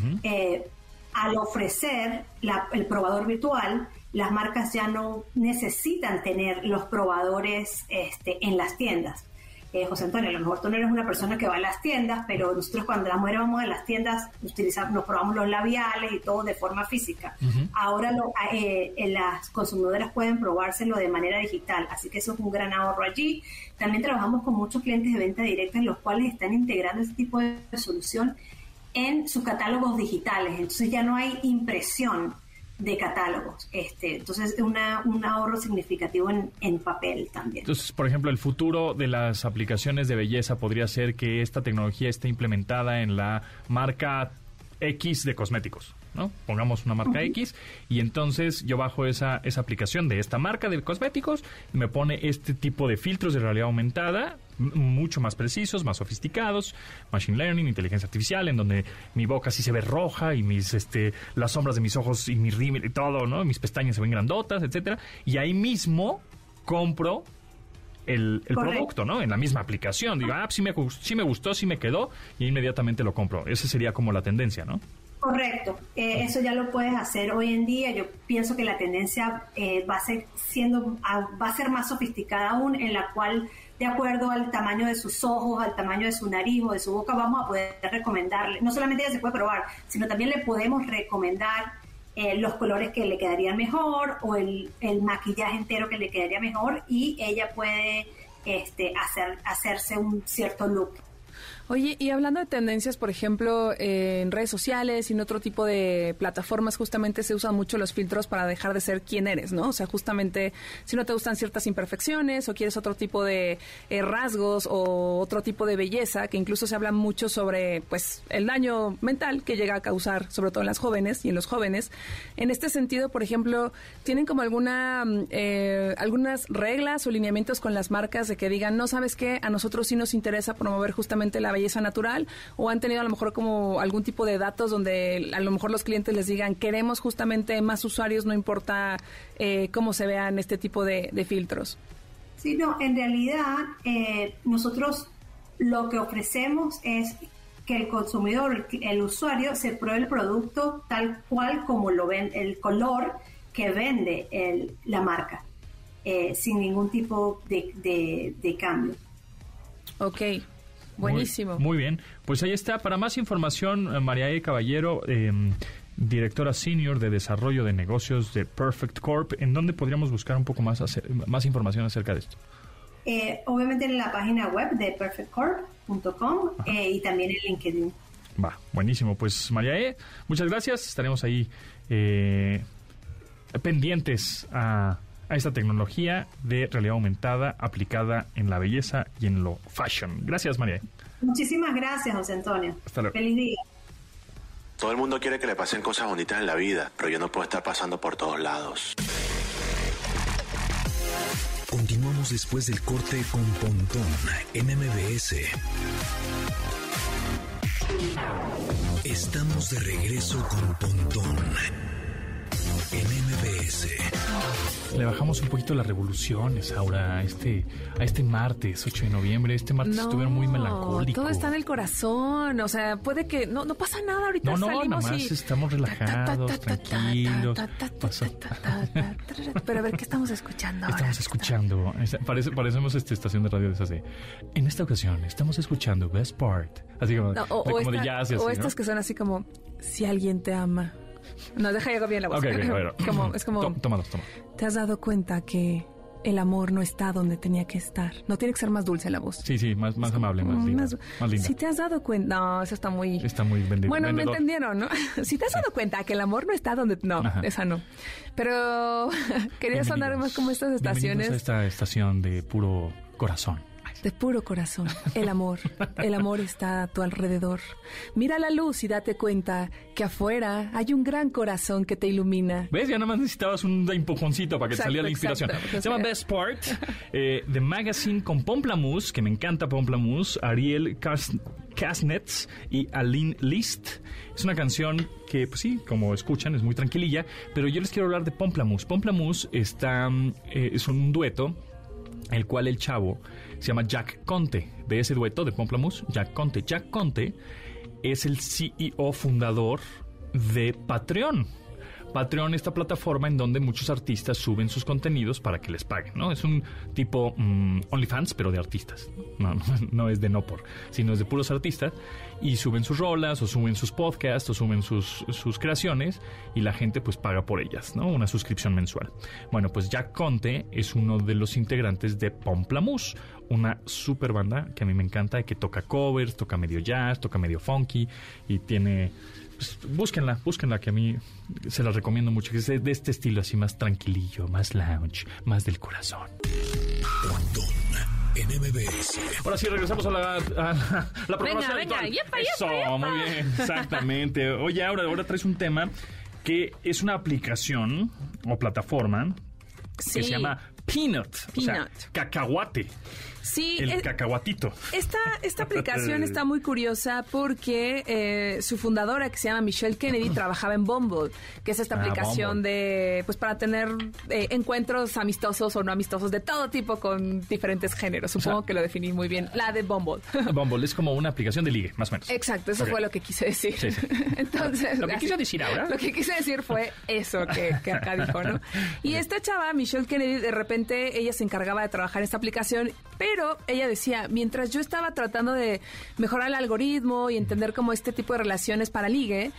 al ofrecer el probador virtual, las marcas ya no necesitan tener los probadores este, en las tiendas. Eh, José Antonio, a lo mejor tú no eres una persona que va a las tiendas, pero nosotros cuando las mujeres vamos a las tiendas utilizamos, nos probamos los labiales y todo de forma física. Ahora eh, las consumidoras pueden probárselo de manera digital, así que eso es un gran ahorro allí. También trabajamos con muchos clientes de venta directa en los cuales están integrando este tipo de solución en sus catálogos digitales, entonces ya no hay impresión de catálogos. Este, entonces, una, un ahorro significativo en, en, papel también. Entonces, por ejemplo, el futuro de las aplicaciones de belleza podría ser que esta tecnología esté implementada en la marca X de cosméticos. ¿No? Pongamos una marca X y entonces yo bajo esa, esa aplicación de esta marca de cosméticos y me pone este tipo de filtros de realidad aumentada mucho más precisos, más sofisticados, machine learning, inteligencia artificial, en donde mi boca sí se ve roja y mis este las sombras de mis ojos y mi rímel y todo, ¿no? Mis pestañas se ven grandotas, etcétera, y ahí mismo compro el, producto, ¿no? En la misma aplicación. Digo, ah, sí me, sí me gustó, sí me quedó, y inmediatamente lo compro. Esa sería como la tendencia, ¿no? Correcto, eh, eso ya lo puedes hacer hoy en día. Yo pienso que la tendencia eh, va a ser siendo, va a ser más sofisticada aún, en la cual de acuerdo al tamaño de sus ojos, al tamaño de su nariz o de su boca, vamos a poder recomendarle. No solamente ella se puede probar, sino también le podemos recomendar eh, los colores que le quedarían mejor o el, el, maquillaje entero que le quedaría mejor y ella puede este, hacer, hacerse un cierto look. Oye, y hablando de tendencias, por ejemplo, en redes sociales y en otro tipo de plataformas, justamente se usan mucho los filtros para dejar de ser quien eres, ¿no? O sea, justamente si no te gustan ciertas imperfecciones o quieres otro tipo de eh, rasgos o otro tipo de belleza, que incluso se habla mucho sobre, pues, el daño mental que llega a causar, sobre todo en las jóvenes y en los jóvenes. En este sentido, por ejemplo, ¿tienen como alguna, mm, eh, algunas reglas o lineamientos con las marcas de que digan, no sabes qué, a nosotros sí nos interesa promover justamente la belleza natural o han tenido a lo mejor como algún tipo de datos donde a lo mejor los clientes les digan queremos justamente más usuarios, no importa eh, cómo se vean este tipo de, filtros? Sí, no, en realidad eh, nosotros lo que ofrecemos es que el consumidor, el usuario, se pruebe el producto tal cual como lo ven, el color que vende el, la marca, eh, sin ningún tipo de, de, de cambio. Ok, Buenísimo. Muy, bien. Pues ahí está. Para más información, eh, María E. Caballero, em, directora senior de desarrollo de negocios de Perfect Corp, ¿en dónde podríamos buscar un poco más, más información acerca de esto? Eh, obviamente en la página web de perfectcorp.com eh, y también en LinkedIn. Va, buenísimo. Pues María E., muchas gracias. Estaremos ahí pendientes a a esta tecnología de realidad aumentada aplicada en la belleza y en lo fashion. Gracias, María. Muchísimas gracias, José Antonio. Hasta luego. Feliz día. Todo el mundo quiere que le pasen cosas bonitas en la vida, pero yo no puedo estar pasando por todos lados. Continuamos después del corte con Pontón en MBS. Estamos de regreso con Pontón en MBS. Le bajamos un poquito las revoluciones, Aura, a este, a este martes, 8 de noviembre. Este martes estuvieron muy melancólicos. Todo está en el corazón. O sea, puede que no, no pasa nada ahorita. No, no, salimos nada más estamos relajados, tranquilos. Pero a ver, ¿qué estamos escuchando ahora? Estamos escuchando. Parece, parecemos esta estación de radio de esas de. En esta ocasión estamos escuchando Best Part. Así como, o, como de jazz O estas que son así como, si alguien te ama. No, deja llegar bien la voz. *laughs* como, es como... Toma, ¿Te has dado cuenta que el amor no está donde tenía que estar? No tiene que ser más dulce la voz. Sí, sí, más, más amable, más linda, más, linda. Si te has dado cuenta... No, eso está muy... Está muy vendido. Bueno, me entendieron, ¿no? *laughs* si te has dado cuenta que el amor no está donde... No, esa no. Pero *laughs* quería sonar más como estas estaciones. a esta estación de puro corazón. De puro corazón. El amor, el amor está a tu alrededor. Mira la luz y date cuenta que afuera hay un gran corazón que te ilumina. ¿Ves? Ya nada más necesitabas un empujoncito para que te saliera la inspiración. exacto. Se llama Best Part, eh, The Magazine con Pomplamoose, que me encanta Pomplamoose, Ariel Kas- Kasnetz y Aline List. Es una canción que, pues sí, como escuchan, es muy tranquililla, pero yo les quiero hablar de Pomplamoose. Pomplamoose está, mm, eh, es un dueto el cual el chavo se llama Jack Conte. De ese dueto de Pomplamoose, Jack Conte. Jack Conte es el CEO fundador de Patreon. Patreon, esta plataforma en donde muchos artistas suben sus contenidos para que les paguen, ¿no? Es un tipo mm, OnlyFans, pero de artistas. *laughs* No, es de no por, sino es de puros artistas. Y suben sus rolas, o suben sus podcasts, o suben sus, sus creaciones, y la gente pues paga por ellas, ¿no? Una suscripción mensual. Bueno, pues Jack Conte es uno de los integrantes de Pomplamoose, una super banda que a mí me encanta, que toca covers, toca medio jazz, toca medio funky, y tiene búsquenla, búsquenla, que a mí se la recomiendo mucho, que es de, de este estilo así más tranquilillo, más lounge, más del corazón. Pontón en MBS. Ahora sí, regresamos a la, a la, la programación venga, habitual. yepa, yepa, Eso, yepa. muy bien, exactamente. Oye, ahora, ahora traes un tema que es una aplicación o plataforma Sí. que se llama Peanut, o sea, Peanut. cacahuate, Sí, el es- cacahuatito. Esta, esta *laughs* aplicación está muy curiosa porque eh, su fundadora, que se llama Michelle Kennedy, *clears throat* trabajaba en Bumble, que es esta Ah, aplicación Bumble. de, pues para tener eh, encuentros amistosos o no amistosos de todo tipo con diferentes géneros. Supongo sea- que lo definí muy bien. La de Bumble. *laughs* Bumble es como una aplicación de ligue, más o menos. Exacto, eso fue lo que quise decir. Sí, sí. *laughs* Entonces, Lo que quiso decir ahora. Lo que quise decir fue eso que, que acá dijo, ¿no? Y esta chava, Michelle Kennedy, de repente ella se encargaba de trabajar en esta aplicación, pero ella decía, mientras yo estaba tratando de mejorar el algoritmo y entender cómo este tipo de relaciones para ligue,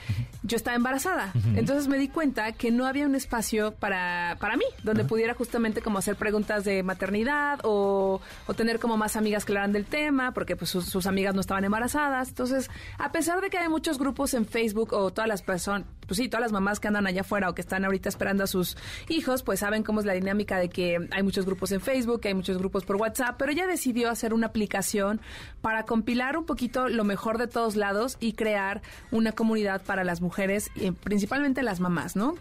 yo estaba embarazada. Entonces me di cuenta que no había un espacio para, para mí, donde pudiera justamente como hacer preguntas de maternidad o, o tener como más amigas que hablaran del tema, porque pues sus, sus amigas no estaban embarazadas. Entonces, a pesar de que hay muchos grupos en Facebook o todas las personas, pues sí, todas las mamás que andan allá afuera o que están ahorita esperando a sus hijos, pues saben cómo es la dinámica de que hay muchos grupos en Facebook, que hay muchos grupos por WhatsApp, pero decidió hacer una aplicación para compilar un poquito lo mejor de todos lados y crear una comunidad para las mujeres, y principalmente las mamás, ¿no?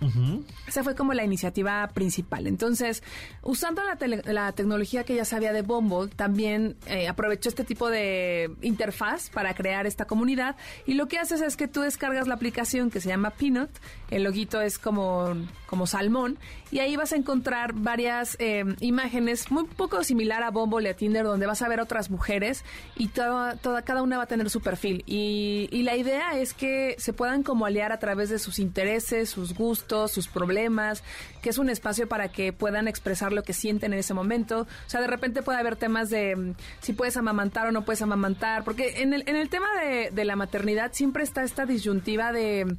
Esa fue como la iniciativa principal. Entonces, usando la, tele- la tecnología que ya sabía de Bumble, también eh, aprovechó este tipo de interfaz para crear esta comunidad. Y lo que haces es que tú descargas la aplicación que se llama Peanut. El loguito es como, como salmón. Y ahí vas a encontrar varias eh, imágenes muy poco similar a Bumble y a Tinder, donde vas a ver otras mujeres y toda, toda, cada una va a tener su perfil. Y, y la idea es que se puedan como aliar a través de sus intereses, sus gustos, sus problemas, que es un espacio para que puedan expresar lo que sienten en ese momento. O sea, de repente puede haber temas de mm, si puedes amamantar o no puedes amamantar, porque en el, en el tema de, de la maternidad siempre está esta disyuntiva de...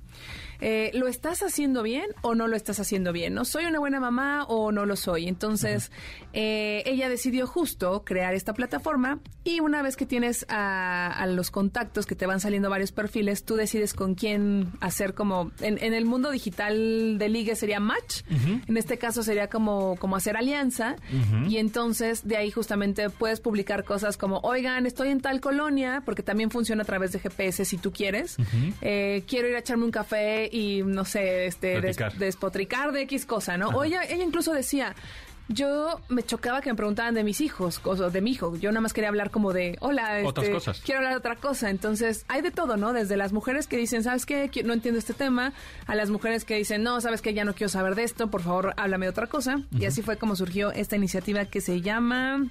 eh, ¿Lo estás haciendo bien o no lo estás haciendo bien? ¿No soy una buena mamá o no lo soy? Entonces, eh, ella decidió justo crear esta plataforma y una vez que tienes a, a los contactos que te van saliendo varios perfiles, tú decides con quién hacer como... En, en el mundo digital de ligue sería match, en este caso sería como, como hacer alianza y entonces de ahí justamente puedes publicar cosas como, oigan, estoy en tal colonia, porque también funciona a través de GPS si tú quieres, Eh, quiero ir a echarme un café y no sé, este, des- despotricar de X cosa, ¿no? O ella, ella incluso decía, yo me chocaba que me preguntaban de mis hijos, o de mi hijo. Yo nada más quería hablar como de, hola, Otras este, cosas. quiero hablar de otra cosa. Entonces, hay de todo, ¿no? Desde las mujeres que dicen, ¿sabes qué? No entiendo este tema, a las mujeres que dicen, no, ¿sabes qué? Ya no quiero saber de esto, por favor, háblame de otra cosa. Y así fue como surgió esta iniciativa que se llama...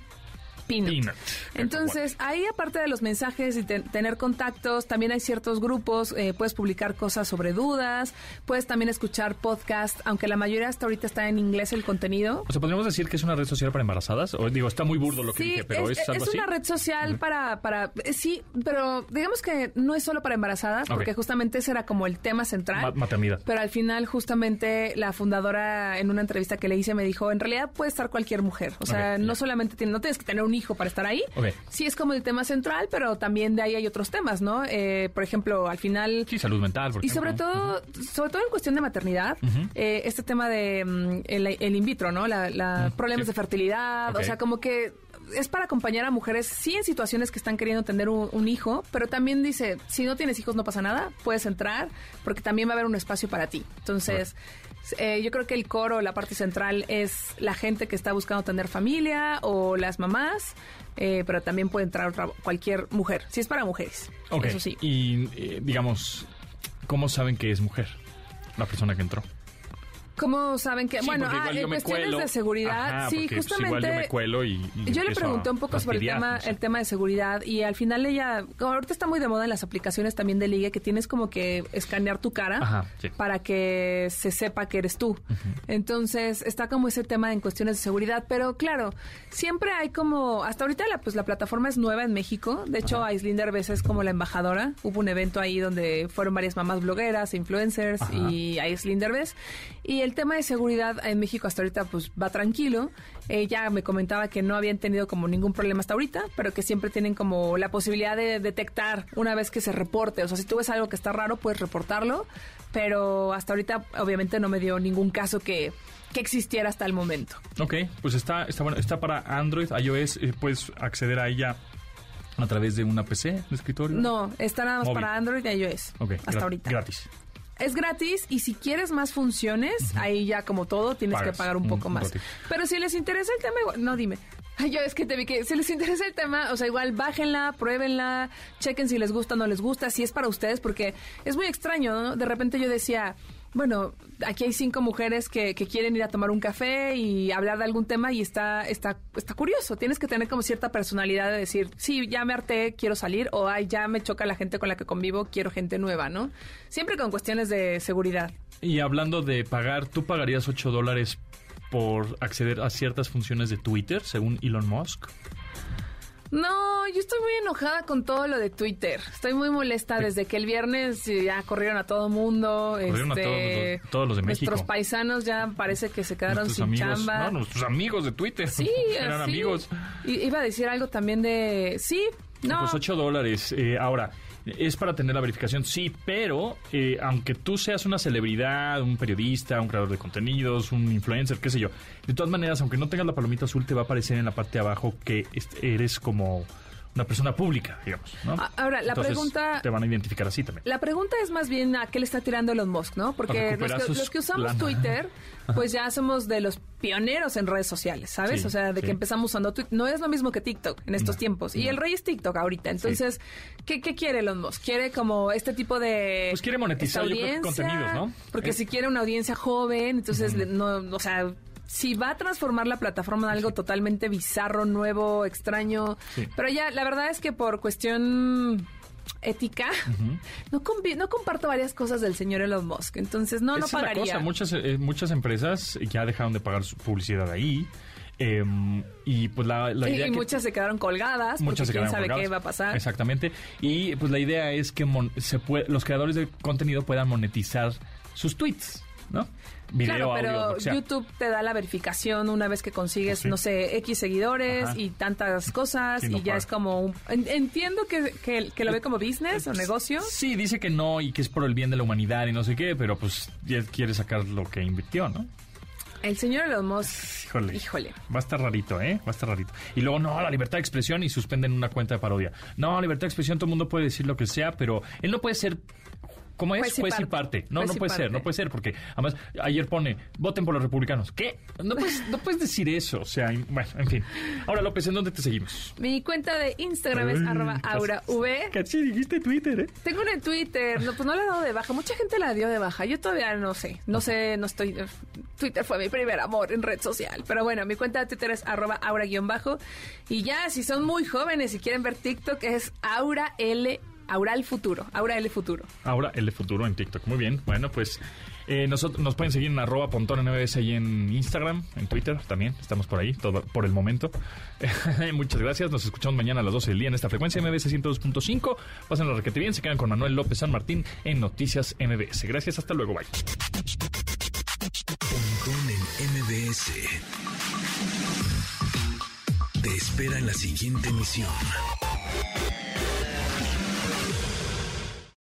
Peanut. Peanut. Entonces, ahí aparte de los mensajes y te- tener contactos, también hay ciertos grupos, eh, puedes publicar cosas sobre dudas, puedes también escuchar podcast, aunque la mayoría hasta ahorita está en inglés el contenido. O sea, podríamos decir que es una red social para embarazadas. O digo, está muy burdo lo que Sí, dije, pero es, es, algo es así. una red social para, para, eh, sí, pero digamos que no es solo para embarazadas, porque justamente ese era como el tema central. Ma- maternidad. Pero al final, justamente, la fundadora en una entrevista que le hice me dijo, en realidad puede estar cualquier mujer. O sea, no solamente tiene- no tienes que tener un hijo para estar ahí. Ok. Sí es como el tema central, pero también de ahí hay otros temas, ¿no? Eh, por ejemplo, al final... Sí, salud mental, por Y ejemplo. sobre todo, sobre todo en cuestión de maternidad, eh, este tema de mm, el, el in vitro, ¿no? La, la- problemas sí. de fertilidad, o sea, como que es para acompañar a mujeres, sí, en situaciones que están queriendo tener un, un hijo, pero también dice, si no tienes hijos no pasa nada, puedes entrar, porque también va a haber un espacio para ti. Entonces, eh, yo creo que el coro, la parte central, es la gente que está buscando tener familia o las mamás, eh, pero también puede entrar otra- cualquier mujer, si es para mujeres. Ok. Eso sí. Y eh, digamos, ¿cómo saben que es mujer la persona que entró? ¿Cómo saben que? Sí, bueno, ah, en cuestiones cuelo. de seguridad, Ajá, sí, pues, justamente. igual yo me cuelo y, y Yo le pregunté un poco sobre el tema, no sé. el tema de seguridad y al final ella, como ahorita está muy de moda en las aplicaciones también de ligue que tienes como que escanear tu cara Ajá, sí. para que se sepa que eres tú. Entonces está como ese tema en cuestiones de seguridad, pero claro, siempre hay como, hasta ahorita la, pues la plataforma es nueva en México, de hecho Aislinn Derbez es como la embajadora, hubo un evento ahí donde fueron varias mamás blogueras, influencers Ajá. y Aislinn Derbez y el tema de seguridad en México hasta ahorita pues va tranquilo. Ella me comentaba que no habían tenido como ningún problema hasta ahorita, pero que siempre tienen como la posibilidad de detectar una vez que se reporte. O sea, si tú ves algo que está raro, puedes reportarlo, pero hasta ahorita obviamente no me dio ningún caso que, que existiera hasta el momento. Ok, pues está, está, bueno, está para Android, iOS, eh, puedes acceder a ella a través de una PC de escritorio. No, está nada más Móvil. para Android y iOS. Ok, hasta ahorita. Gratis. Es gratis y si quieres más funciones, ahí ya como todo tienes Pagas que pagar un poco un más. Pero si les interesa el tema, igual- no dime. Yo es que te vi que si les interesa el tema, o sea, igual bájenla, pruébenla, chequen si les gusta o no les gusta, si es para ustedes, porque es muy extraño, ¿no? De repente yo decía, bueno, aquí hay cinco mujeres que, que quieren ir a tomar un café y hablar de algún tema y está, está, está curioso. Tienes que tener como cierta personalidad de decir, sí, ya me harté, quiero salir, o ay, ya me choca la gente con la que convivo, quiero gente nueva, ¿no? Siempre con cuestiones de seguridad. Y hablando de pagar, ¿tú pagarías 8 dólares por acceder a ciertas funciones de Twitter, según Elon Musk? No, yo estoy muy enojada con todo lo de Twitter. Estoy muy molesta desde que el viernes ya corrieron a todo mundo. Corrieron a este, todos los- todos los de México. Nuestros paisanos ya parece que se quedaron Nuestros sin amigos, chamba. no, nuestros amigos de Twitter. Sí, *laughs* eran así. amigos. I- iba a decir algo también de... Sí, no. Pues 8 dólares. Eh, ahora, es para tener la verificación, sí, pero eh, aunque tú seas una celebridad, un periodista, un creador de contenidos, un influencer, qué sé yo, de todas maneras, aunque no tengas la palomita azul, te va a aparecer en la parte de abajo que eres como una persona pública, digamos, ¿no? Ahora, la Entonces, pregunta- Te van a identificar así también. La pregunta es más bien a qué le está tirando Elon Musk, ¿no? Porque los que, los que usamos. Twitter, *laughs* pues ya somos de los pioneros en redes sociales, ¿sabes? Sí, o sea, de sí. que empezamos usando Twitter. No es lo mismo que TikTok en estos No, tiempos. Y el rey es TikTok ahorita. Entonces, ¿qué, qué quiere Elon Musk? Quiere como este tipo de... Pues quiere monetizar, yo creo contenidos, ¿no? Porque Es- si quiere una audiencia joven, entonces, le- no, o sea... Si va a transformar la plataforma en algo totalmente bizarro, nuevo, extraño. Sí. Pero ya, la verdad es que por cuestión ética, no, comparto varias cosas del señor Elon Musk. Entonces, no, no es la pagaría. cosa. Muchas, eh, muchas empresas ya dejaron de pagar su publicidad ahí. eh, y pues la, idea y que- muchas se quedaron colgadas Muchas porque se quién quedaron sabe colgadas. qué va a pasar. Exactamente. Y pues la idea es que mon- se puede, los creadores de contenido puedan monetizar sus tweets, ¿no? Video, claro, pero audio, sea. YouTube te da la verificación una vez que consigues, Sí. no sé, X seguidores Ajá. y tantas cosas Sí, no y ya es como un... Entiendo que, que, que lo ve como business o negocio. Sí, dice que no y que es por el bien de la humanidad y no sé qué, pero pues ya quiere sacar lo que invirtió, ¿no? El señor Elon Musk, Híjole. híjole. Va a estar rarito, ¿eh? Va a estar rarito. Y luego, no, la libertad de expresión y suspenden una cuenta de parodia. No, libertad de expresión, todo el mundo puede decir lo que sea, pero él no puede ser. ¿Cómo es? Juez y Juez y parte. parte. No, Juez no puede ser, no puede ser, porque además ayer pone, voten por los republicanos. ¿Qué? No puedes, no puedes decir eso. O sea, bueno, en fin. Ahora, López, ¿en dónde te seguimos? Mi cuenta de Instagram es arroba aurav. Casi dijiste Twitter, ¿eh? Tengo una en Twitter, no, pues no la he dado de baja. Mucha gente la dio de baja. Yo todavía no sé. No sé, no estoy. Twitter fue mi primer amor en red social. Pero bueno, mi cuenta de Twitter es arroba aura-bajo. Y ya, si son muy jóvenes y quieren ver TikTok, es Aura L. Aura el futuro. Aura L futuro. Ahora el futuro en TikTok. Muy bien. Bueno, pues eh, nosotros, nos pueden seguir en arroba pontón NBS ahí en Instagram, en Twitter también. Estamos por ahí, todo por el momento. *laughs* Muchas gracias. Nos escuchamos mañana a las 12 del día en esta frecuencia MBS 102.5. Pasen la requete bien. Se quedan con Manuel López San Martín en Noticias MBS. Gracias. Hasta luego. Bye. Pontón en MBS. Te espera en la siguiente emisión.